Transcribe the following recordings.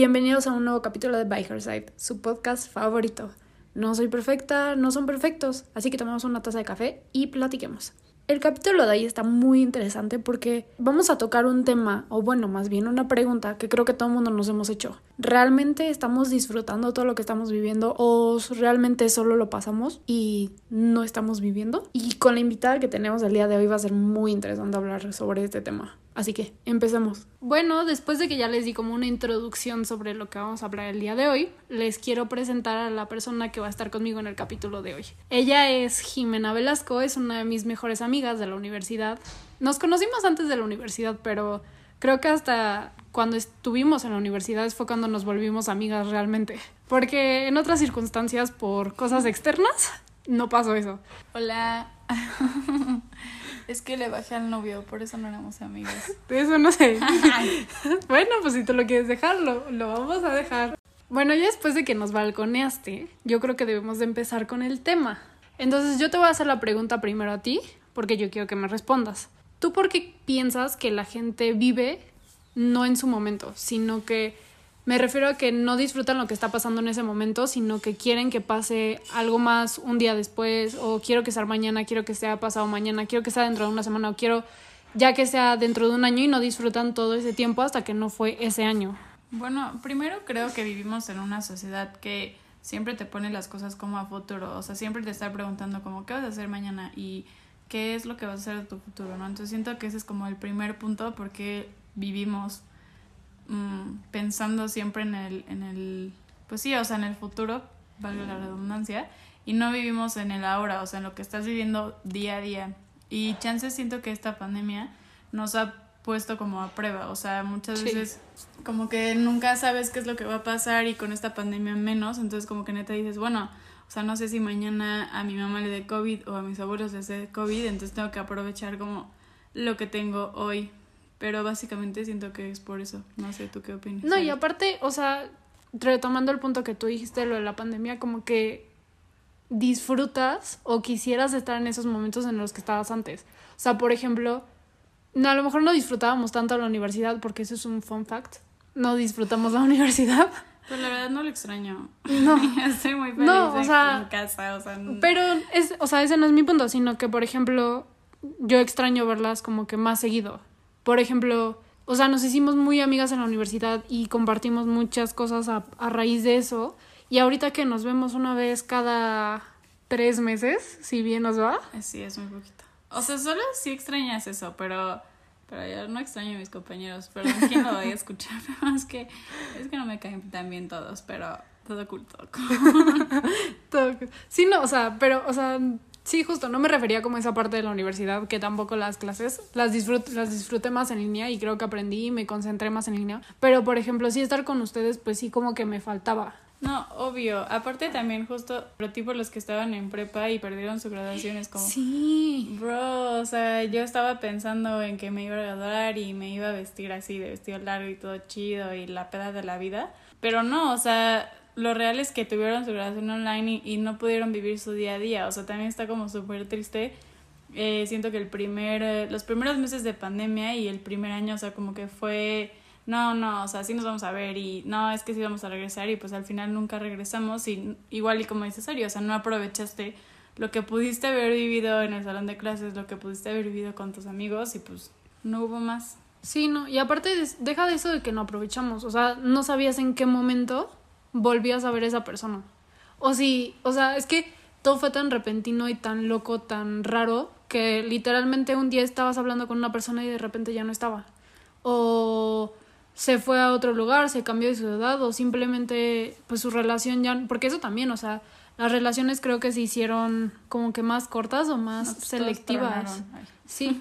Bienvenidos a un nuevo capítulo de By Her Side, su podcast favorito. No soy perfecta, no son perfectos, así que tomemos una taza de café y platiquemos. El capítulo de ahí está muy interesante porque vamos a tocar un tema, o bueno, más bien una pregunta que creo que todo el mundo nos hemos hecho. ¿Realmente estamos disfrutando todo lo que estamos viviendo o realmente solo lo pasamos y no estamos viviendo? Y con la invitada que tenemos el día de hoy va a ser muy interesante hablar sobre este tema. Así que empecemos. Bueno, después de que ya les di como una introducción sobre lo que vamos a hablar el día de hoy, les quiero presentar a la persona que va a estar conmigo en el capítulo de hoy. Ella es Jimena Velasco, es una de mis mejores amigas de la universidad. Nos conocimos antes de la universidad, pero creo que hasta cuando estuvimos en la universidad fue cuando nos volvimos amigas realmente. Porque en otras circunstancias, por cosas externas, no pasó eso. Hola. Es que le bajé al novio, por eso no éramos amigas. Eso no sé. bueno, pues si tú lo quieres dejar, lo, vamos a dejar. Bueno, ya después de que nos balconeaste, yo creo que debemos de empezar con el tema. Entonces yo te voy a hacer la pregunta primero a ti, porque yo quiero que me respondas. ¿Tú por qué piensas que la gente vive no en su momento, sino que me refiero a que no disfrutan lo que está pasando en ese momento, sino que quieren que pase algo más un día después, o quiero que sea mañana, quiero que sea pasado mañana, quiero que sea dentro de una semana, o quiero ya que sea dentro de un año y no disfrutan todo ese tiempo hasta que no fue ese año. Bueno, primero creo que vivimos en una sociedad que siempre te pone las cosas como a futuro, o sea, siempre te está preguntando como qué vas a hacer mañana y qué es lo que vas a hacer de tu futuro, ¿no? Entonces siento que ese es como el primer punto porque vivimos Mm, pensando siempre en el, en el, pues sí, o sea, en el futuro, valga la redundancia, y no vivimos en el ahora, o sea, en lo que estás viviendo día a día. Y chances siento que esta pandemia nos ha puesto como a prueba, o sea, muchas veces como que nunca sabes qué es lo que va a pasar y con esta pandemia menos, entonces como que neta dices, bueno, o sea, no sé si mañana a mi mamá le dé COVID o a mis abuelos les dé COVID, entonces tengo que aprovechar como lo que tengo hoy pero básicamente siento que es por eso. No sé, ¿tú qué opinas? No, y aparte, o sea, retomando el punto que tú dijiste, lo de la pandemia, como que disfrutas o quisieras estar en esos momentos en los que estabas antes. O sea, por ejemplo, no, a lo mejor no disfrutábamos tanto la universidad, porque eso es un fun fact. No disfrutamos la universidad. Pues la verdad no lo extraño. No. Estoy muy feliz no, o sea, en casa, o sea. Pero es, o sea, ese no es mi punto, sino que por ejemplo, yo extraño verlas como que más seguido. Por ejemplo, o sea, nos hicimos muy amigas en la universidad y compartimos muchas cosas a, raíz de eso. Y ahorita que nos vemos una vez cada tres meses, si bien nos va. Sí, es muy poquito. O sea, solo sí extrañas eso, pero, pero yo no extraño a mis compañeros. Pero quién lo voy a escuchar. es que, es que no me caen tan bien todos, pero todo oculto. todo Sí, no, o sea, pero, o sea, Sí, justo, no me refería como a esa parte de la universidad, que tampoco las clases las disfruté, las disfruté más en línea y creo que aprendí y me concentré más en línea. Pero, por ejemplo, sí estar con ustedes, pues sí como que me faltaba. No, obvio. Aparte también justo, pero tipo los que estaban en prepa y perdieron su graduación es como... Sí. Bro, o sea, yo estaba pensando en que me iba a graduar y me iba a vestir así, de vestido largo y todo chido y la peda de la vida. Pero no, o sea, lo real es que tuvieron su graduación online y, no pudieron vivir su día a día. O sea, también está como súper triste. Eh, siento que el primer, eh, los primeros meses de pandemia y el primer año, o sea, como que fue, no, no, o sea, sí nos vamos a ver y no, es que sí vamos a regresar y pues al final nunca regresamos y igual y como dices, serio, o sea, no aprovechaste lo que pudiste haber vivido en el salón de clases, lo que pudiste haber vivido con tus amigos y pues no hubo más. Sí, no, y aparte deja de eso de que no aprovechamos, o sea, no sabías en qué momento volvías a ver a esa persona. O si, o sea, es que todo fue tan repentino y tan loco, tan raro, que literalmente un día estabas hablando con una persona y de repente ya no estaba. O se fue a otro lugar, se cambió de ciudad, o simplemente, pues su relación ya, porque eso también, o sea, las relaciones creo que se hicieron como que más cortas o más pues, selectivas. Sí.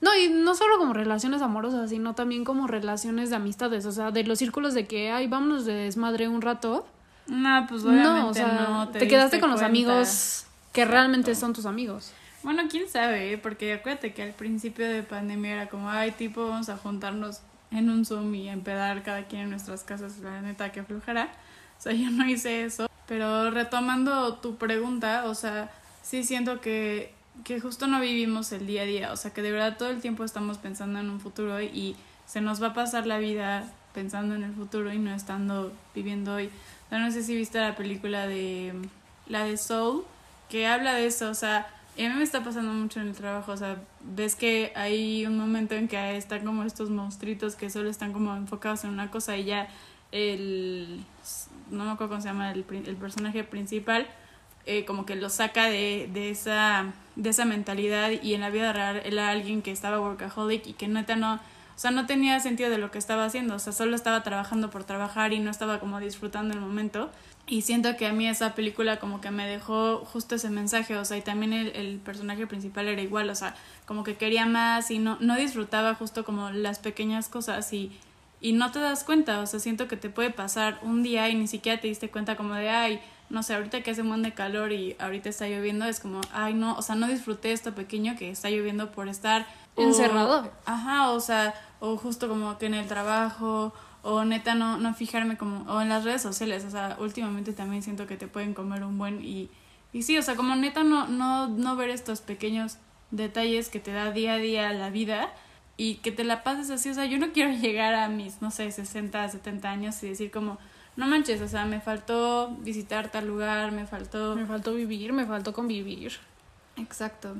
No, y no solo como relaciones amorosas, sino también como relaciones de amistades, o sea, de los círculos de que, ay, vámonos de desmadre un rato. No, pues obviamente no, o sea, te, quedaste con los amigos que realmente son tus amigos. Bueno, quién sabe, ¿eh? porque acuérdate que al principio de pandemia era como, ay, tipo, vamos a juntarnos en un Zoom y empedar cada quien en nuestras casas, la neta que flujera. O sea, yo no hice eso. Pero retomando tu pregunta, o sea, sí siento que que justo no vivimos el día a día, o sea que de verdad todo el tiempo estamos pensando en un futuro y se nos va a pasar la vida pensando en el futuro y no estando viviendo hoy. no sé si viste la película de la de Soul, que habla de eso, o sea, y a mí me está pasando mucho en el trabajo, o sea, ves que hay un momento en que están como estos monstruitos que solo están como enfocados en una cosa y ya el, no me acuerdo cómo se llama, el, el personaje principal, eh, como que lo saca de, de, esa, de esa mentalidad y en la vida real era alguien que estaba workaholic y que neta no, o sea, no tenía sentido de lo que estaba haciendo, o sea, solo estaba trabajando por trabajar y no estaba como disfrutando el momento. Y siento que a mí esa película como que me dejó justo ese mensaje, o sea, y también el, el, personaje principal era igual, o sea, como que quería más y no, no disfrutaba justo como las pequeñas cosas y, y no te das cuenta, o sea, siento que te puede pasar un día y ni siquiera te diste cuenta como de, ay, no sé, ahorita que hace un buen de calor y ahorita está lloviendo, es como, ay, no, o sea, no disfruté esto pequeño que está lloviendo por estar... Encerrado. ajá, o sea, o justo como que en el trabajo o neta no, no fijarme como, o en las redes sociales, o sea, últimamente también siento que te pueden comer un buen y, y sí, o sea, como neta no, no, no ver estos pequeños detalles que te da día a día la vida y que te la pases así, o sea, yo no quiero llegar a mis, no sé, 60, 70 años y decir como, no manches, o sea, me faltó visitar tal lugar, me faltó... Me faltó vivir, me faltó convivir. Exacto.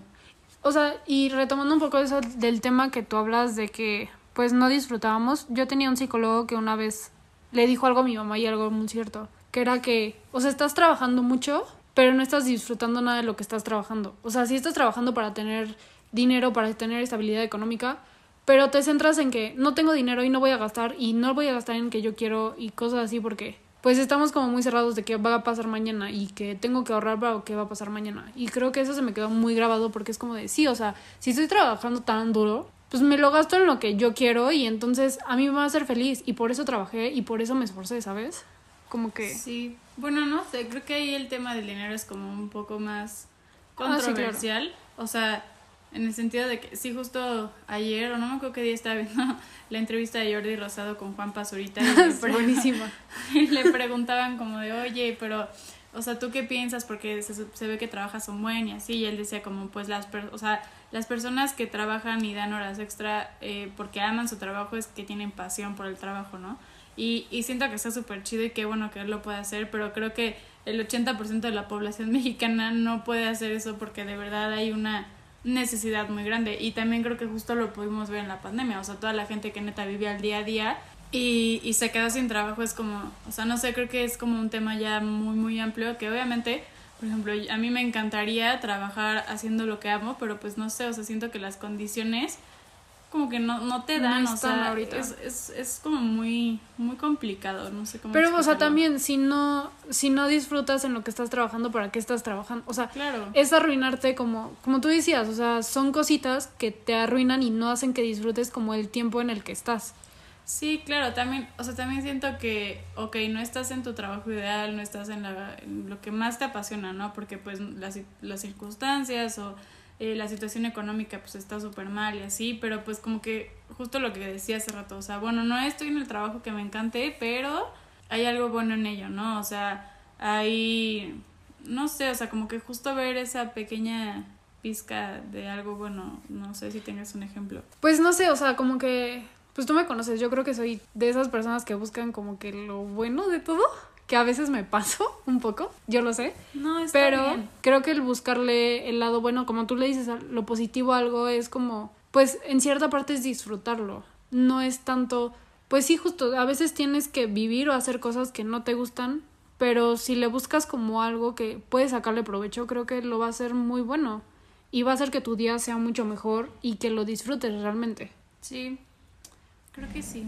O sea, y retomando un poco eso del tema que tú hablas de que pues no disfrutábamos. Yo tenía un psicólogo que una vez le dijo algo a mi mamá y algo muy cierto, que era que, o sea, estás trabajando mucho, pero no estás disfrutando nada de lo que estás trabajando. O sea, sí estás trabajando para tener dinero, para tener estabilidad económica, pero te centras en que no tengo dinero y no voy a gastar y no voy a gastar en que yo quiero y cosas así porque pues estamos como muy cerrados de que va a pasar mañana y que tengo que ahorrar para lo que va a pasar mañana. Y creo que eso se me quedó muy grabado porque es como de, sí, o sea, si estoy trabajando tan duro, pues me lo gasto en lo que yo quiero y entonces a mí me va a hacer feliz y por eso trabajé y por eso me esforcé, ¿sabes? Como que... Sí, bueno, no sé, creo que ahí el tema del dinero es como un poco más controversial, o sea, en el sentido de que sí, justo ayer, o no me acuerdo qué día estaba viendo la entrevista de Jordi Rosado con Juan Pazurita. Y Buenísima. Y le preguntaban como de, oye, pero o sea, ¿tú qué piensas? Porque se, se ve que trabajas un buen y así, y él decía como, pues las, o sea, las personas que trabajan y dan horas extra eh, porque aman su trabajo es que tienen pasión por el trabajo, ¿no? Y, y siento que está súper chido y qué bueno que él lo puede hacer, pero creo que el 80% de la población mexicana no puede hacer eso porque de verdad hay una necesidad muy grande. Y también creo que justo lo pudimos ver en la pandemia, o sea, toda la gente que neta vivía al día a día y, y se quedó sin trabajo es como, o sea, no sé, creo que es como un tema ya muy, muy amplio que obviamente, por ejemplo, a mí me encantaría trabajar haciendo lo que amo, pero pues no sé, o sea, siento que las condiciones como que no, no te dan, o sea, ahorita. Es, es, es, como muy, muy complicado, no sé cómo. Pero, o sea, también, si no, si no disfrutas en lo que estás trabajando, ¿para qué estás trabajando? O sea, claro. es arruinarte como, como tú decías, o sea, son cositas que te arruinan y no hacen que disfrutes como el tiempo en el que estás. Sí, claro, también, o sea, también siento que, ok, no estás en tu trabajo ideal, no estás en, la, en lo que más te apasiona, ¿no? Porque pues las, las circunstancias o eh, la situación económica pues está súper mal y así, pero pues como que justo lo que decía hace rato, o sea, bueno, no estoy en el trabajo que me encante, pero hay algo bueno en ello, ¿no? O sea, hay, no sé, o sea, como que justo ver esa pequeña pizca de algo bueno, no sé si tengas un ejemplo. Pues no sé, o sea, como que pues tú me conoces, yo creo que soy de esas personas que buscan como que lo bueno de todo, que a veces me paso un poco, yo lo sé. No, está Pero creo que el buscarle el lado bueno, como tú le dices, lo positivo a algo es como, pues en cierta parte es disfrutarlo. No es tanto, pues sí, justo, a veces tienes que vivir o hacer cosas que no te gustan, pero si le buscas como algo que puedes sacarle provecho, creo que lo va a hacer muy bueno. Y va a hacer que tu día sea mucho mejor y que lo disfrutes realmente. Sí, Creo que sí.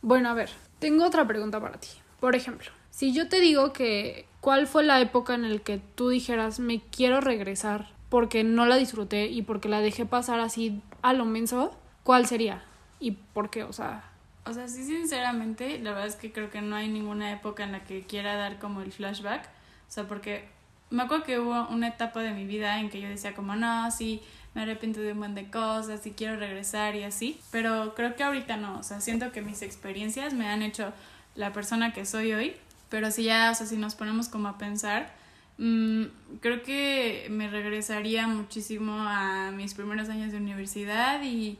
Bueno, a ver, tengo otra pregunta para ti. Por ejemplo, si yo te digo que cuál fue la época en la que tú dijeras me quiero regresar porque no la disfruté y porque la dejé pasar así a lo menso, ¿cuál sería? ¿Y por qué? O sea... O sea, sí, sinceramente, la verdad es que creo que no hay ninguna época en la que quiera dar como el flashback. O sea, porque me acuerdo que hubo una etapa de mi vida en que yo decía como, no, sí, me arrepiento de un montón de cosas y quiero regresar y así, pero creo que ahorita no, o sea, siento que mis experiencias me han hecho la persona que soy hoy, pero si ya, o sea, si nos ponemos como a pensar, mmm, creo que me regresaría muchísimo a mis primeros años de universidad y,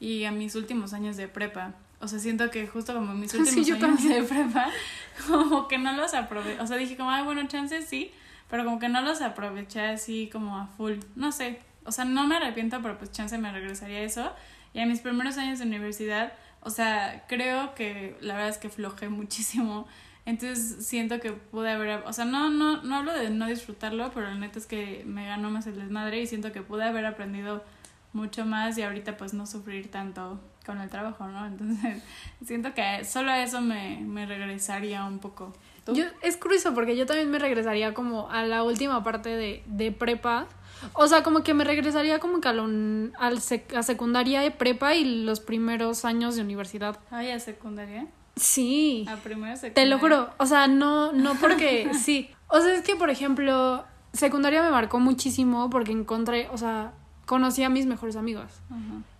y a mis últimos años de prepa. O sea, siento que justo como mis últimos años de prepa, como que no los aproveché. O sea, dije como, ay, bueno, chances sí, pero como que no los aproveché así como a full. No sé, o sea, no me arrepiento, pero pues chance me regresaría a eso. Y a mis primeros años de universidad, o sea, creo que la verdad es que flojé muchísimo. Entonces siento que pude haber, o sea, no, no, no hablo de no disfrutarlo, pero la neta es que me ganó más el desmadre y siento que pude haber aprendido mucho más y ahorita pues no sufrir tanto con el trabajo, ¿no? Entonces siento que solo a eso me, me regresaría un poco. Yo, es curioso porque yo también me regresaría como a la última parte de, de prepa. O sea, como que me regresaría como que a, lo, al a secundaria de prepa y los primeros años de universidad. Ay, ¿a secundaria? Sí. A primera secundaria. Te lo juro. O sea, no, no porque sí. O sea, es que, por ejemplo, secundaria me marcó muchísimo porque encontré, o sea, conocí a mis mejores amigos.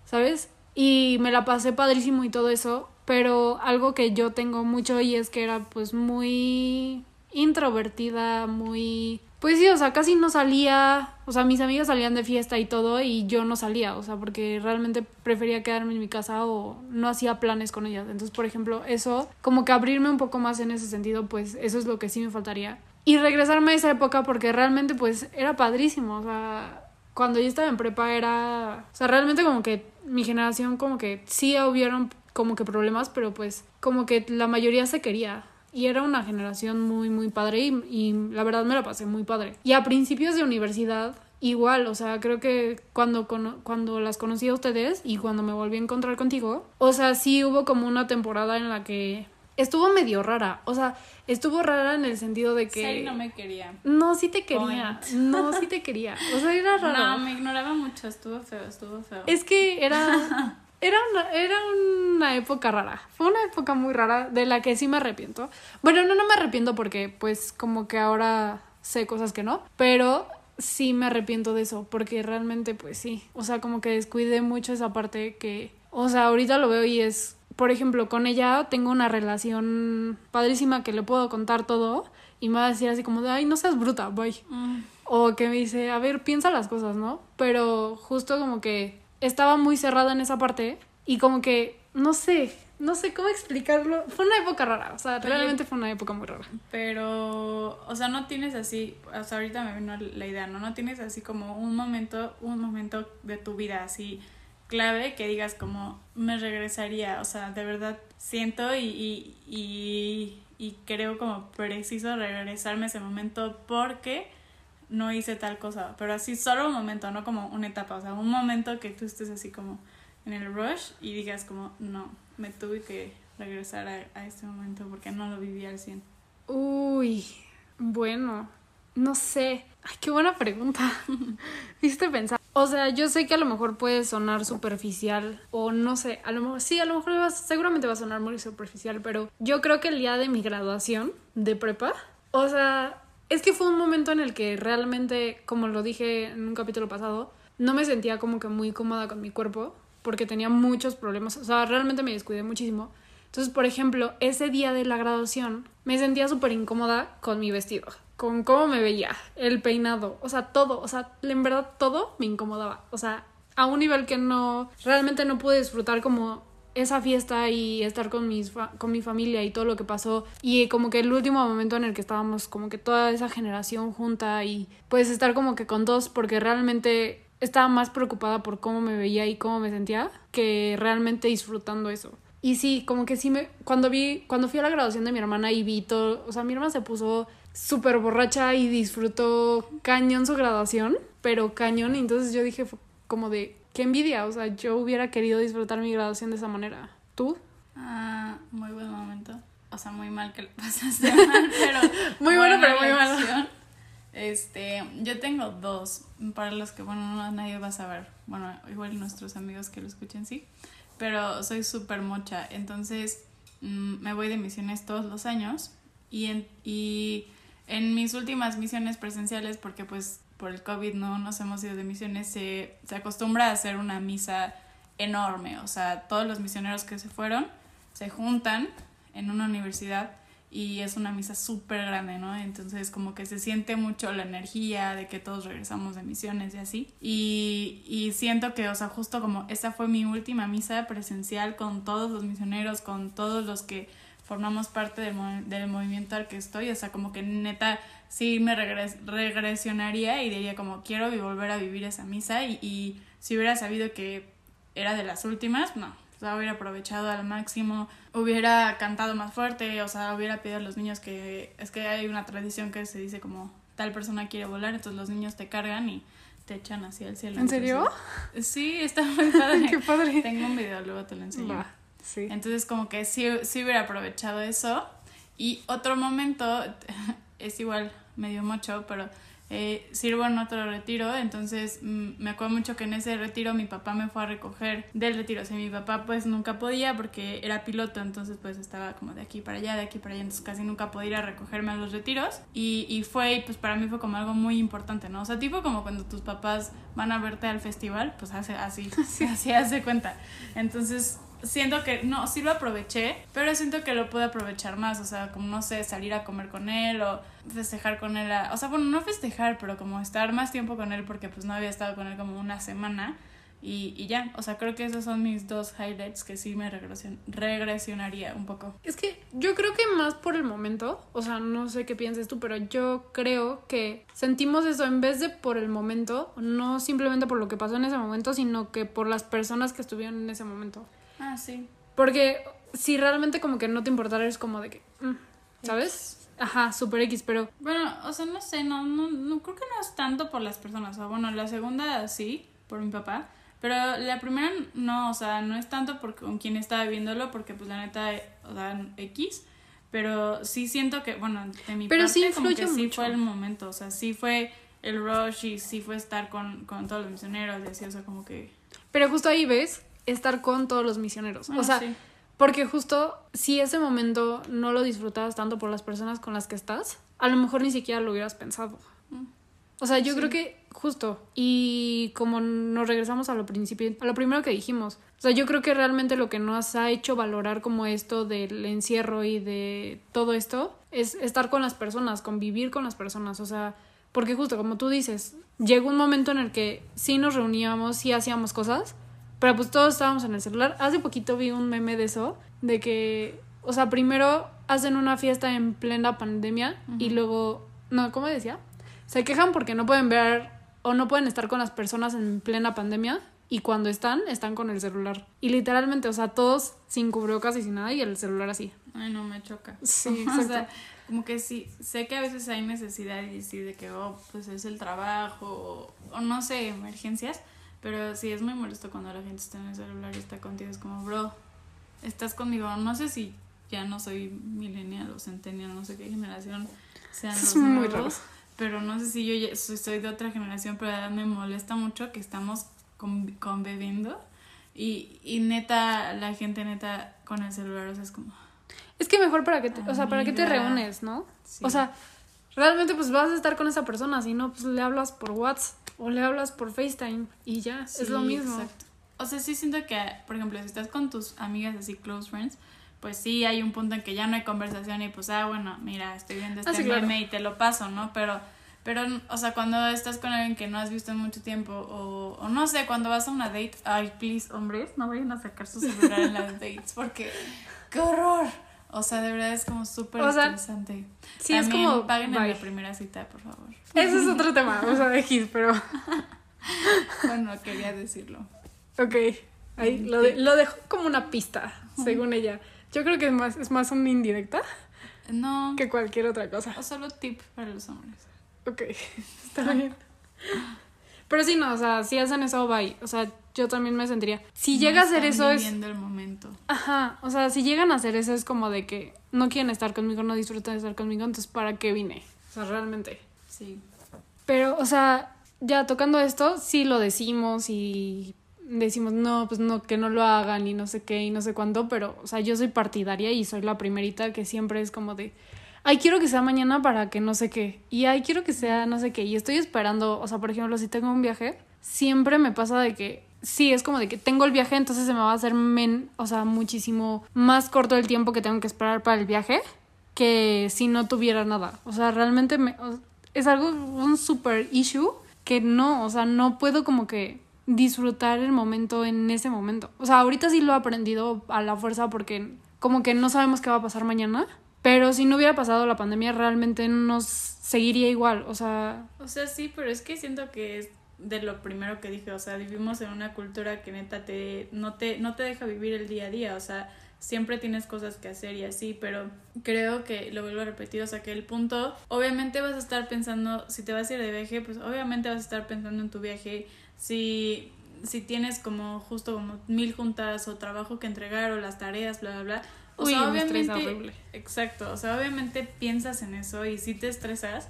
¿Sabes? Y me la pasé padrísimo y todo eso pero algo que yo tengo mucho y es que era pues muy introvertida, muy... Pues sí, o sea, casi no salía, o sea, mis amigas salían de fiesta y todo y yo no salía, o sea, porque realmente prefería quedarme en mi casa o no hacía planes con ellas. Entonces, por ejemplo, eso, como que abrirme un poco más en ese sentido, pues eso es lo que sí me faltaría. Y regresarme a esa época porque realmente pues era padrísimo, o sea, cuando yo estaba en prepa era, o sea, realmente como que mi generación como que sí hubieron como que problemas, pero pues como que la mayoría se quería. Y era una generación muy, muy padre y, y la verdad me la pasé muy padre. Y a principios de universidad, igual, o sea, creo que cuando, cuando las conocí a ustedes y cuando me volví a encontrar contigo, o sea, sí hubo como una temporada en la que estuvo medio rara, o sea, estuvo rara en el sentido de que... Sí, no me quería. No, sí te quería. No, sí te quería. O sea, era raro. No, me ignoraba mucho, estuvo feo, estuvo feo. Es que era... Era una, era una época rara. Fue una época muy rara de la que sí me arrepiento. Bueno, no, no me arrepiento porque pues como que ahora sé cosas que no, pero sí me arrepiento de eso porque realmente pues sí. O sea, como que descuidé mucho esa parte que, o sea, ahorita lo veo y es, por ejemplo, con ella tengo una relación padrísima que le puedo contar todo y me va a decir así como de, ay, no seas bruta, bye. Mm. O que me dice, a ver, piensa las cosas, ¿no? Pero justo como que estaba muy cerrada en esa parte y como que, no sé, no sé cómo explicarlo. Fue una época rara, o sea, realmente fue una época muy rara. Pero, o sea, no tienes así, o sea, ahorita me vino la idea, ¿no? No tienes así como un momento, un momento de tu vida así clave que digas como me regresaría, o sea, de verdad siento y, y, y, y creo como preciso regresarme a ese momento porque no hice tal cosa, pero así solo un momento, no como una etapa, o sea, un momento que tú estés así como en el rush y digas como, no, me tuve que regresar a, este momento porque no lo viví al 100. Uy, bueno, no sé. Ay, qué buena pregunta. Viste pensar. O sea, yo sé que a lo mejor puede sonar superficial o no sé, a lo mejor sí, a lo mejor seguramente va a sonar muy superficial, pero yo creo que el día de mi graduación de prepa, o sea, es que fue un momento en el que realmente, como lo dije en un capítulo pasado, no me sentía como que muy cómoda con mi cuerpo porque tenía muchos problemas, o sea, realmente me descuidé muchísimo. Entonces, por ejemplo, ese día de la graduación me sentía súper incómoda con mi vestido, con cómo me veía, el peinado, o sea, todo, o sea, en verdad todo me incomodaba, o sea, a un nivel que no, realmente no pude disfrutar como esa fiesta y estar con, mis con mi familia y todo lo que pasó y como que el último momento en el que estábamos como que toda esa generación junta y pues estar como que con dos porque realmente estaba más preocupada por cómo me veía y cómo me sentía que realmente disfrutando eso. Y sí, como que sí me cuando vi cuando fui a la graduación de mi hermana y vi todo, o sea, mi hermana se puso súper borracha y disfrutó cañón su graduación, pero cañón, y entonces yo dije como de qué envidia, o sea, yo hubiera querido disfrutar mi graduación de esa manera. ¿Tú? Ah, muy buen momento. O sea, muy mal que lo pasaste mal, pero... muy bueno, pero muy mal. Este, yo tengo dos, para los que, bueno, no, nadie va a saber. Bueno, igual nuestros amigos que lo escuchen, sí. Pero soy súper mocha, entonces mm, me voy de misiones todos los años. Y en, y en mis últimas misiones presenciales, porque pues por el COVID no nos hemos ido de misiones, se, se acostumbra a hacer una misa enorme. O sea, todos los misioneros que se fueron se juntan en una universidad y es una misa súper grande, ¿no? Entonces como que se siente mucho la energía de que todos regresamos de misiones y así. Y, y siento que, o sea, justo como esa fue mi última misa presencial con todos los misioneros, con todos los que formamos parte del, del movimiento al que estoy, o sea, como que neta sí me regresionaría y diría como quiero volver a vivir esa misa y, y si hubiera sabido que era de las últimas, no, o sea, hubiera aprovechado al máximo, hubiera cantado más fuerte, o sea, hubiera pedido a los niños que es que hay una tradición que se dice como tal persona quiere volar, entonces los niños te cargan y te echan hacia el cielo. ¿En serio? sí, está muy padre. Qué padre. Tengo un video, luego te lo enseño. Sí. Entonces como que sí, sí hubiera aprovechado eso. Y otro momento, es igual medio mucho, pero eh, sirvo en otro retiro, entonces mm, me acuerdo mucho que en ese retiro mi papá me fue a recoger del retiro, o sea, mi papá pues nunca podía porque era piloto, entonces pues estaba como de aquí para allá, de aquí para allá, entonces casi nunca podía ir a recogerme a los retiros y, y fue, y pues para mí fue como algo muy importante, ¿no? O sea, tipo como cuando tus papás van a verte al festival, pues hace así, así hace cuenta. Entonces siento que no, sí lo aproveché, pero siento que lo puedo aprovechar más, o sea, como no sé, salir a comer con él o festejar con él, o sea, bueno, no festejar, pero como estar más tiempo con él porque pues no había estado con él como una semana y, y ya, o sea, creo que esos son mis dos highlights que sí me regresion, regresionaría un poco. Es que yo creo que más por el momento, o sea, no sé qué pienses tú, pero yo creo que sentimos eso en vez de por el momento, no simplemente por lo que pasó en ese momento, sino que por las personas que estuvieron en ese momento. Ah, sí. Porque si realmente como que no te importara, es como de que, mm, ¿sabes? Ajá, super X, pero... Bueno, o sea, no sé, no, no, no creo que no es tanto por las personas. O sea, bueno, la segunda sí, por mi papá. Pero la primera no, o sea, no es tanto por con quien estaba viéndolo, porque pues la neta, o sea, X. Pero sí siento que, bueno, de mi pero parte, sí como que sí fue el momento. O sea, sí fue el rush y sí fue estar con, con todos los misioneros y así, o sea, como que... Pero justo ahí ves estar con todos los misioneros. o sea, porque justo si ese momento no lo disfrutabas tanto por las personas con las que estás, a lo mejor ni siquiera lo hubieras pensado. Mm. O sea, yo creo que justo, y como nos regresamos a lo principio, a lo primero que dijimos, o sea, yo creo que realmente lo que nos ha hecho valorar como esto del encierro y de todo esto es estar con las personas, convivir con las personas, o sea, porque justo como tú dices, llegó un momento en el que sí nos reuníamos, sí hacíamos cosas, pero pues todos estábamos en el celular. Hace poquito vi un meme de eso, de que, o sea, primero hacen una fiesta en plena pandemia y luego, no, ¿cómo decía? Se quejan porque no pueden ver o no pueden estar con las personas en plena pandemia y cuando están, están con el celular. Y literalmente, o sea, todos sin cubrebocas y sin nada y el celular así. Ay, no, me choca. Sí, o sea, como que sí, sé que a veces hay necesidad y decir de que, oh, pues es el trabajo o, o no sé, emergencias pero sí es muy molesto cuando la gente está en el celular y está contigo. Es como, bro, estás conmigo. No sé si ya no soy millennial o centennial, no sé qué generación sean los nuevos. Pero no sé si yo ya soy de otra generación, pero me molesta mucho que estamos conviviendo. Y, y neta, la gente neta con el celular, o sea, es como... Es que mejor para que te, o sea, para que te reúnes, ¿no? O sea, realmente pues vas a estar con esa persona, si no, pues le hablas por WhatsApp o le hablas por FaceTime y ya, es lo mismo. Exacto. O sea, sí siento que, por ejemplo, si estás con tus amigas así, close friends, pues sí hay un punto en que ya no hay conversación y pues, ah, bueno, mira, estoy viendo ah, este meme y te lo paso, ¿no? Pero, pero, o sea, cuando estás con alguien que no has visto en mucho tiempo o, o no sé, cuando vas a una date, ay, please, hombres, no vayan a sacar su celular en las dates porque, ¡qué horror! O sea, de verdad es como súper interesante. Sí, es como. Paguen en la primera cita, por favor. Ese es otro tema, o sea, de hit, pero. bueno, quería decirlo. Ok. Ahí lo, de, lo dejo como una pista, según ella. Yo creo que es más, es más una indirecta. No. Que cualquier otra cosa. O solo tip para los hombres. Ok, está bien. Pero sí, no, o sea, si hacen eso, bye. O sea, yo también me sentiría. Si llega a hacer eso es. el momento. Ajá, o sea, si llegan a hacer eso es como de que no quieren estar conmigo, no disfrutan de estar conmigo, entonces ¿para qué vine? O sea, realmente. Sí. Pero, o sea, ya tocando esto, sí lo decimos y decimos, no, pues no, que no lo hagan y no sé qué y no sé cuándo, pero, o sea, yo soy partidaria y soy la primerita que siempre es como de, ay, quiero que sea mañana para que no sé qué, y ay, quiero que sea no sé qué, y estoy esperando, o sea, por ejemplo, si tengo un viaje, siempre me pasa de que sí, es como de que tengo el viaje, entonces se me va a hacer men, o sea, muchísimo más corto el tiempo que tengo que esperar para el viaje que si no tuviera nada. O sea, realmente me, es algo, un super issue que no, o sea, no puedo como que disfrutar el momento en ese momento. O sea, ahorita sí lo he aprendido a la fuerza porque como que no sabemos qué va a pasar mañana. Pero si no hubiera pasado la pandemia, realmente nos seguiría igual. O sea. O sea, sí, pero es que siento que es de lo primero que dije. O sea, vivimos en una cultura que neta te no te, no te deja vivir el día a día. O sea, siempre tienes cosas que hacer y así, pero creo que lo vuelvo a repetir, o sea que el punto, obviamente vas a estar pensando, si te vas a ir de viaje, pues obviamente vas a estar pensando en tu viaje, si, si tienes como justo como mil juntas o trabajo que entregar o las tareas, bla, bla, bla. O sea, obviamente, horrible. Exacto, o sea, obviamente piensas en eso y sí te estresas,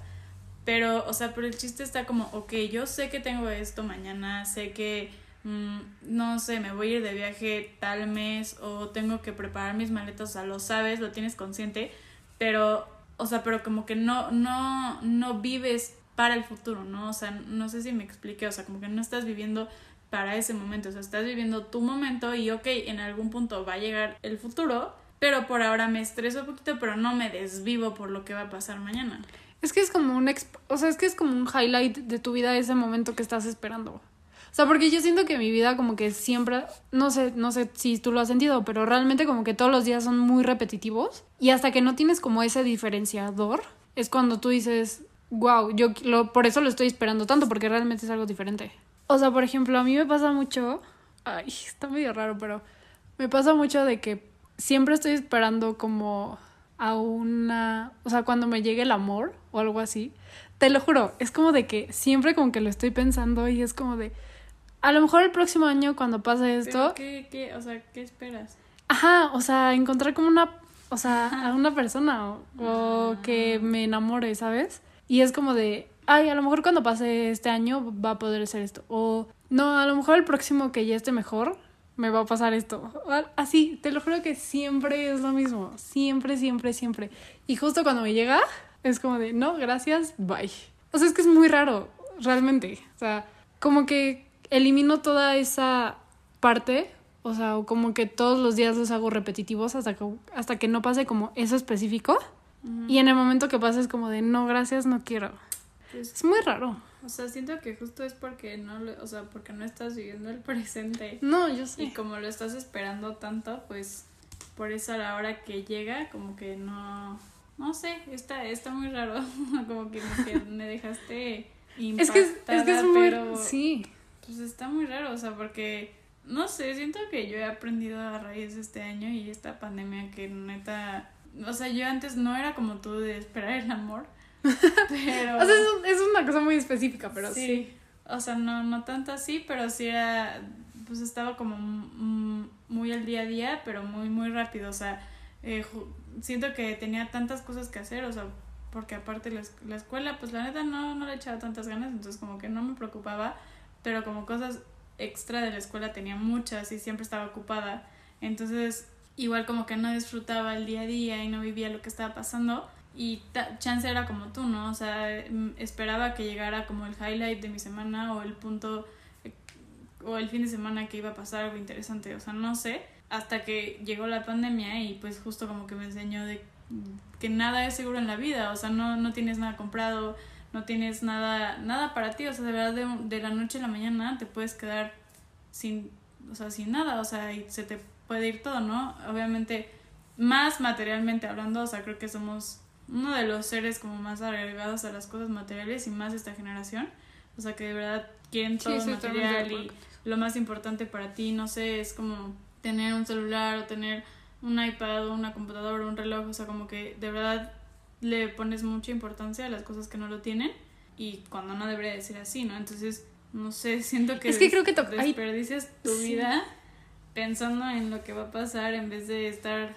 pero, o sea, pero el chiste está como, ok, yo sé que tengo esto mañana, sé que Mm, no sé, me voy a ir de viaje tal mes o tengo que preparar mis maletas, o sea, lo sabes, lo tienes consciente, pero, o sea, pero como que no, no, no vives para el futuro, ¿no? O sea, no sé si me expliqué, o sea, como que no estás viviendo para ese momento, o sea, estás viviendo tu momento y ok, en algún punto va a llegar el futuro, pero por ahora me estreso un poquito, pero no me desvivo por lo que va a pasar mañana. Es que es como un, o sea, es que es como un highlight de tu vida ese momento que estás esperando. O sea, porque yo siento que mi vida como que siempre, no sé, no sé si tú lo has sentido, pero realmente como que todos los días son muy repetitivos y hasta que no tienes como ese diferenciador es cuando tú dices, wow, yo lo, por eso lo estoy esperando tanto porque realmente es algo diferente. O sea, por ejemplo, a mí me pasa mucho, ay, está medio raro, pero me pasa mucho de que siempre estoy esperando como a una, o sea, cuando me llegue el amor o algo así, te lo juro, es como de que siempre como que lo estoy pensando y es como de, a lo mejor el próximo año cuando pase esto... ¿Qué, qué, o sea, ¿qué esperas? Ajá, o sea, encontrar como una, o sea, a una persona o, que ah. me enamore, ¿sabes? Y es como de, ay, a lo mejor cuando pase este año va a poder ser esto. O no, a lo mejor el próximo que ya esté mejor me va a pasar esto. Así, te lo juro que siempre es lo mismo. Siempre, siempre, siempre. Y justo cuando me llega, es como de, no, gracias, bye. O sea, es que es muy raro, realmente. O sea, como que elimino toda esa parte, o sea, como que todos los días los hago repetitivos hasta que, hasta que no pase como eso específico. Y en el momento que pasa es como de, no, gracias, no quiero. Pues es muy raro. O sea, siento que justo es porque no, o sea, porque no estás viviendo el presente. No, yo sé. Y como lo estás esperando tanto, pues por eso a la hora que llega, como que no, no sé, está, está muy raro. como que me, dejaste impactada, es que es, es, que es muy, sí pues está muy raro, o sea, porque, no sé, siento que yo he aprendido a raíz de este año y esta pandemia que neta, o sea, yo antes no era como tú de esperar el amor, pero... o sea, es, una cosa muy específica, pero sí. O sea, no, no tanto así, pero sí era, pues estaba como muy al día a día, pero muy, muy rápido, o sea, eh, siento que tenía tantas cosas que hacer, o sea, porque aparte la, la escuela, pues la neta no, no le echaba tantas ganas, entonces como que no me preocupaba pero como cosas extra de la escuela tenía muchas y siempre estaba ocupada. Entonces, igual como que no disfrutaba el día a día y no vivía lo que estaba pasando. Y chance era como tú, ¿no? O sea, mm, esperaba que llegara como el highlight de mi semana o el punto eh, o el fin de semana que iba a pasar algo interesante. O sea, no sé. Hasta que llegó la pandemia y pues justo como que me enseñó de que nada es seguro en la vida. O sea, no, no tienes nada comprado no tienes nada, nada para ti, o sea, de verdad de, de la noche a la mañana te puedes quedar sin, o sea, sin nada, o sea, y se te puede ir todo, ¿no? Obviamente, más materialmente hablando, o sea, creo que somos uno de los seres como más agregados a las cosas materiales y más esta generación, o sea, que de verdad quieren todo material y lo más importante para ti, no sé, es como tener un celular o tener un iPad o una computadora o un reloj, o sea, como que de verdad le pones mucha importancia a las cosas que no lo tienen y cuando no debería de ser así, ¿no? Entonces, no sé, siento que, es que creo que desperdicias tu vida pensando en lo que va a pasar en vez de estar,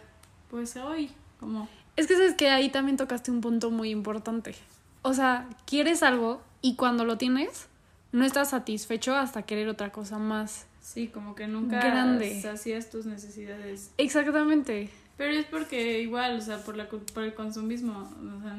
pues, hoy, como... Es que sabes que ahí también tocaste un punto muy importante. O sea, quieres algo y cuando lo tienes, no estás satisfecho hasta querer otra cosa más. Sí, como que nunca grande. sacias tus necesidades. Exactamente. Pero es porque igual, o sea, por, la, por el consumismo, o sea,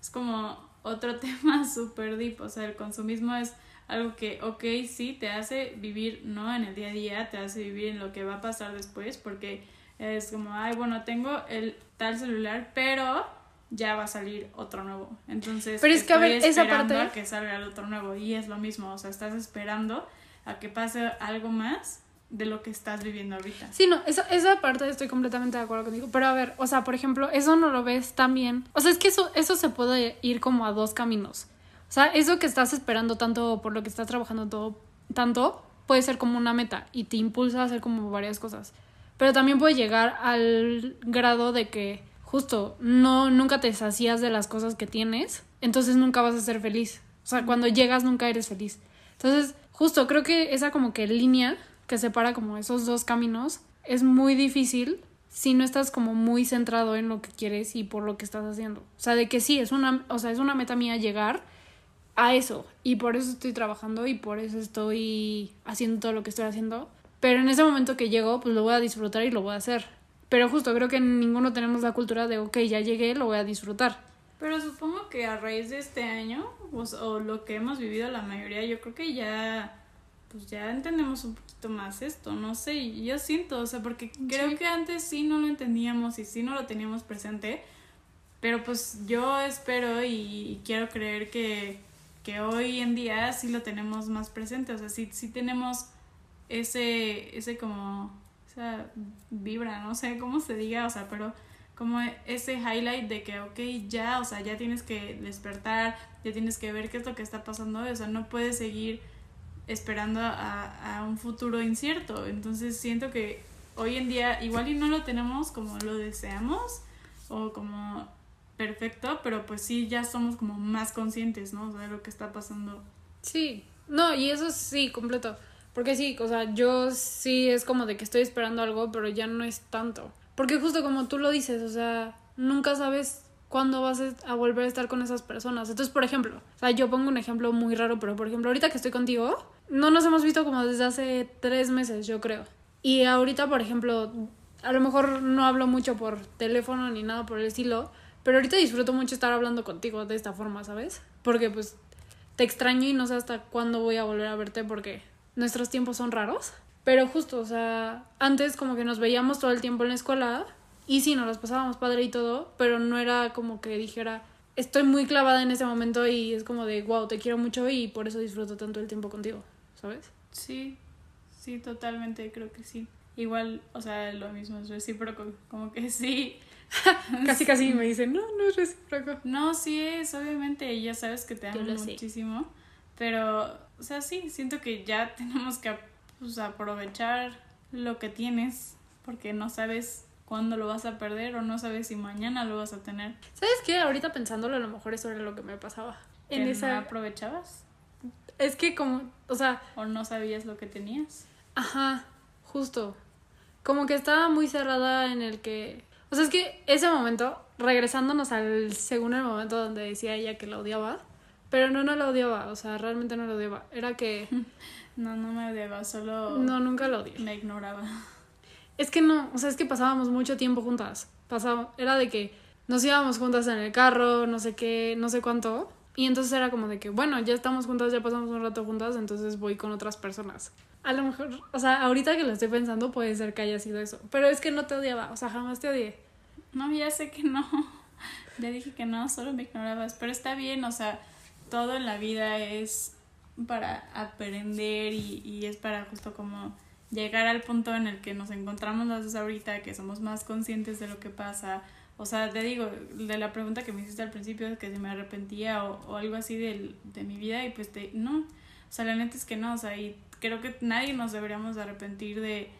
es como otro tema súper deep, o sea, el consumismo es algo que, ok, sí, te hace vivir, no en el día a día, te hace vivir en lo que va a pasar después, porque es como, ay, bueno, tengo el tal celular, pero ya va a salir otro nuevo. Entonces, Pero es que, a ver, esa parte- a que salga el otro nuevo y es lo mismo, o sea, estás esperando a que pase algo más de lo que estás viviendo ahorita. Sí, no, esa, esa parte estoy completamente de acuerdo contigo. Pero a ver, o sea, por ejemplo, eso no lo ves tan bien. O sea, es que eso, eso se puede ir como a dos caminos. O sea, eso que estás esperando tanto por lo que estás trabajando todo, tanto, puede ser como una meta y te impulsa a hacer como varias cosas. Pero también puede llegar al grado de que justo no nunca te sacías de las cosas que tienes, entonces nunca vas a ser feliz. O sea, cuando llegas nunca eres feliz. Entonces, justo creo que esa como que línea que separa como esos dos caminos es muy difícil si no estás como muy centrado en lo que quieres y por lo que estás haciendo. O sea, de que sí, es una, o sea, es una meta mía llegar a eso y por eso estoy trabajando y por eso estoy haciendo todo lo que estoy haciendo. Pero en ese momento que llego, pues lo voy a disfrutar y lo voy a hacer. Pero justo creo que ninguno tenemos la cultura de, ok, ya llegué, lo voy a disfrutar. Pero supongo que a raíz de este año, o, s- o lo que hemos vivido la mayoría, yo creo que ya, pues ya entendemos un poquito más esto, no sé, yo siento, o sea, porque creo Sí. que antes sí no lo entendíamos y sí no lo teníamos presente, pero pues yo espero y, y quiero creer que, que hoy en día sí lo tenemos más presente, o sea, sí, sí tenemos ese, ese como, esa vibra, no sé cómo se diga, o sea, pero como ese highlight de que, ok, ya, o sea, ya tienes que despertar, ya tienes que ver qué es lo que está pasando, o sea, no puedes seguir esperando a, a un futuro incierto. Entonces siento que hoy en día igual y no lo tenemos como lo deseamos o como perfecto, pero pues sí ya somos como más conscientes, ¿no? O sea, de lo que está pasando. Sí, no, y eso sí, completo. Porque sí, o sea, yo sí es como de que estoy esperando algo, pero ya no es tanto. Porque justo como tú lo dices, o sea, nunca sabes cuándo vas a- volver a estar con esas personas. Entonces, por ejemplo, o sea, yo pongo un ejemplo muy raro, pero por ejemplo, ahorita que estoy contigo, no nos hemos visto como desde hace tres meses, yo creo. Y ahorita, por ejemplo, a lo mejor no hablo mucho por teléfono ni nada por el estilo, pero ahorita disfruto mucho estar hablando contigo de esta forma, ¿sabes? Porque pues te extraño y no sé hasta cuándo voy a volver a verte porque nuestros tiempos son raros. Pero justo, o sea, antes como que nos veíamos todo el tiempo en la escuela y sí, nos las pasábamos padre y todo, pero no era como que dijera, estoy muy clavada en ese momento y es como de, wow, te quiero mucho y por eso disfruto tanto el tiempo contigo, ¿sabes? Sí, sí, totalmente, creo que sí. Igual, o sea, lo mismo es recíproco, como que sí. Casi, casi me dicen, no, no es recíproco. No, sí es, obviamente, ya sabes que te amo sé. muchísimo, pero, o sea, sí, siento que ya tenemos que pues, aprovechar lo que tienes, porque no sabes cuándo lo vas a perder o no sabes si mañana lo vas a tener. ¿Sabes qué? Ahorita pensándolo, a lo mejor eso era lo que me pasaba. En ¿Que esa... no aprovechabas Es que como, o sea, o no sabías lo que tenías. Ajá, justo. Como que estaba muy cerrada en el que... O sea, es que ese momento, regresándonos al segundo momento donde decía ella que la odiaba, pero no, no la odiaba, o sea, realmente no la odiaba. Era que... No, no me odiaba, solo No, nunca la odié. me ignoraba. Es que no, o sea, es que pasábamos mucho tiempo juntas. Pasaba, era de que nos íbamos juntas en el carro, no sé qué, no sé cuánto. Y entonces era como de que, bueno, ya estamos juntas, ya pasamos un rato juntas, entonces voy con otras personas. A lo mejor, o sea, ahorita que lo estoy pensando puede ser que haya sido eso. Pero es que no te odiaba, o sea, jamás te odié. No, ya sé que no. Ya dije que no, solo me ignorabas. Pero está bien, o sea, todo en la vida es para aprender y, es para justo como llegar al punto en el que nos encontramos las dos ahorita, que somos más conscientes de lo que pasa. O sea, te digo, de la pregunta que me hiciste al principio, que si me arrepentía o, o algo así del- de, mi vida, y pues te, no. O sea, la neta es que no, o sea, y creo que nadie nos deberíamos de arrepentir de,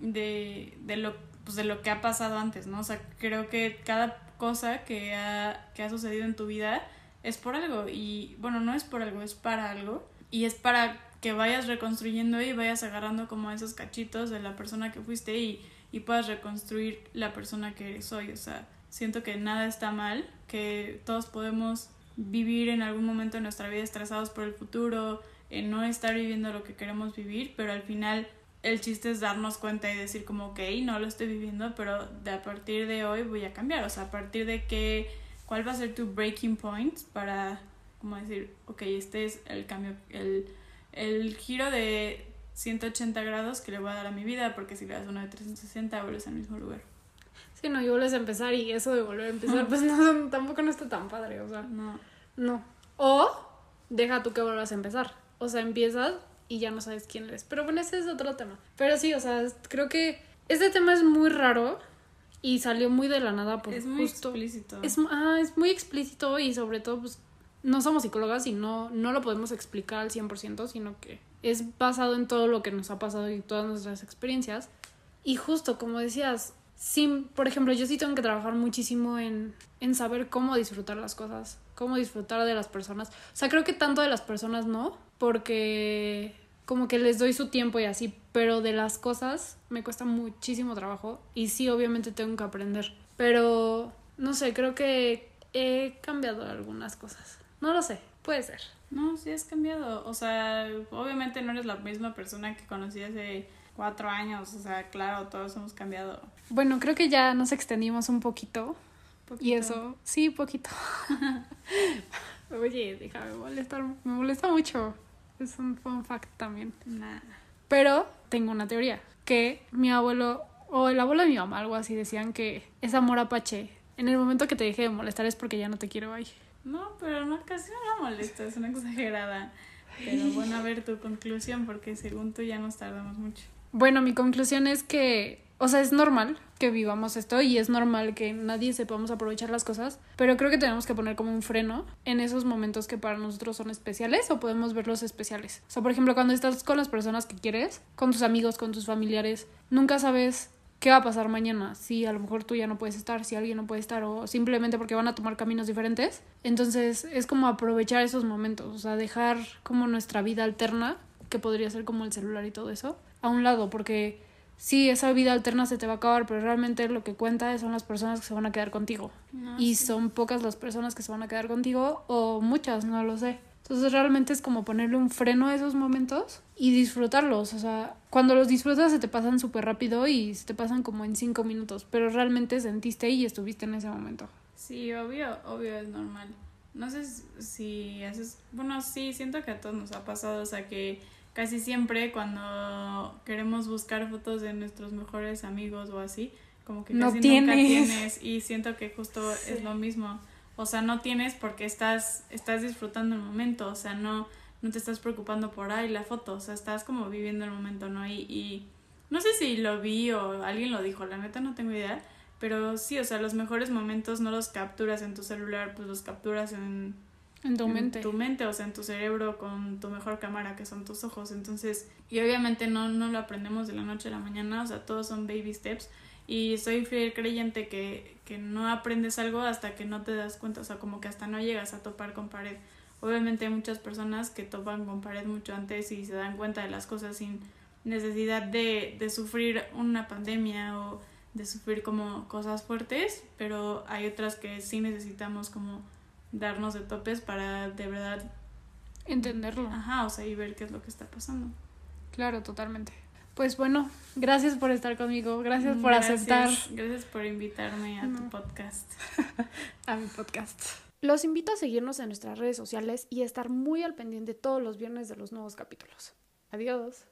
de, de lo pues de lo que ha pasado antes, ¿no? O sea, creo que cada cosa que ha, que ha sucedido en tu vida es por algo y bueno, no es por algo, es para algo y es para que vayas reconstruyendo y vayas agarrando como esos cachitos de la persona que fuiste y, y puedas reconstruir la persona que eres hoy, o sea, siento que nada está mal, que todos podemos vivir en algún momento de nuestra vida estresados por el futuro, en no estar viviendo lo que queremos vivir, pero al final el chiste es darnos cuenta y decir como, ok, no lo estoy viviendo, pero de a partir de hoy voy a cambiar, o sea, a partir de qué, cuál va a ser tu breaking point para, como decir, ok, este es el cambio, el, el giro de 180 grados que le voy a dar a mi vida, porque si le das uno de 360 vuelves al mismo lugar. Sí, no, y vuelves a empezar y eso de volver a empezar, pues no, tampoco no está tan padre, o sea. No. No. O deja tú que vuelvas a empezar. O sea, empiezas y ya no sabes quién eres. Pero bueno, ese es otro tema. Pero sí, o sea, creo que este tema es muy raro y salió muy de la nada por Es muy justo. explícito. Es, ah, es muy explícito y sobre todo, pues, no somos psicólogas y no, no lo podemos explicar al 100%, sino que es basado en todo lo que nos ha pasado y todas nuestras experiencias. Y justo, como decías, sí, por ejemplo, yo sí tengo que trabajar muchísimo en, en saber cómo disfrutar las cosas, cómo disfrutar de las personas. O sea, creo que tanto de las personas no, porque como que les doy su tiempo y así, pero de las cosas me cuesta muchísimo trabajo y sí, obviamente tengo que aprender. Pero, no sé, creo que he cambiado algunas cosas. No lo sé, puede ser. No, sí has cambiado. O sea, obviamente no eres la misma persona que conocí hace cuatro años. O sea, claro, todos hemos cambiado. Bueno, creo que ya nos extendimos un poquito. Y Poquito. eso, sí, poquito. Oye, déjame molestar, me molesta mucho. Es un fun fact también. Nah. Pero tengo una teoría, que mi abuelo o el abuelo de mi mamá, algo así, decían que es amor apache. En el momento que te deje de molestar es porque ya no te quiero ahí. No, pero no, casi no la molesta, es una exagerada. Pero bueno, a ver tu conclusión, porque según tú ya nos tardamos mucho. Bueno, mi conclusión es que, o sea, es normal que vivamos esto y es normal que nadie sepamos aprovechar las cosas, pero creo que tenemos que poner como un freno en esos momentos que para nosotros son especiales o podemos verlos especiales. O sea, por ejemplo, cuando estás con las personas que quieres, con tus amigos, con tus familiares, nunca sabes qué va a pasar mañana, si a lo mejor tú ya no puedes estar, si alguien no puede estar o simplemente porque van a tomar caminos diferentes. Entonces es como aprovechar esos momentos, o sea, dejar como nuestra vida alterna, que podría ser como el celular y todo eso, a un lado, porque sí, esa vida alterna se te va a acabar, pero realmente lo que cuenta son las personas que se van a quedar contigo. No, y sí. son pocas las personas que se van a quedar contigo, o muchas, no lo sé. Entonces realmente es como ponerle un freno a esos momentos y disfrutarlos. O sea, cuando los disfrutas se te pasan súper rápido y se te pasan como en cinco minutos, pero realmente sentiste y estuviste en ese momento. Sí, obvio, obvio es normal. No sé si haces, bueno, sí, siento que a todos nos ha pasado, o sea que casi siempre cuando queremos buscar fotos de nuestros mejores amigos o así, como que No casi tienes. nunca tienes y siento que justo Sí. es lo mismo. O sea, no tienes porque estás estás disfrutando el momento, o sea, no no te estás preocupando por ahí la foto, o sea, estás como viviendo el momento, ¿no? Y, y no sé si lo vi o alguien lo dijo, la neta no tengo idea, pero sí, o sea, los mejores momentos no los capturas en tu celular, pues los capturas en, En tu en mente. tu mente, o sea, en tu cerebro con tu mejor cámara que son tus ojos. Entonces, y obviamente no, no lo aprendemos de la noche a la mañana, o sea, todos son baby steps. Y soy fiel creyente que, que no aprendes algo hasta que no te das cuenta, o sea, como que hasta no llegas a topar con pared. Obviamente hay muchas personas que topan con pared mucho antes y se dan cuenta de las cosas sin necesidad de, de sufrir una pandemia o de sufrir como cosas fuertes, pero hay otras que sí necesitamos como darnos de topes para de verdad, Entenderlo. ajá, o sea, y ver qué es lo que está pasando. Claro, totalmente. Pues bueno, gracias por estar conmigo, gracias por Gracias, aceptar Gracias por invitarme a tu podcast. a mi podcast. Los invito a seguirnos en nuestras redes sociales y a estar muy al pendiente todos los viernes de los nuevos capítulos. Adiós.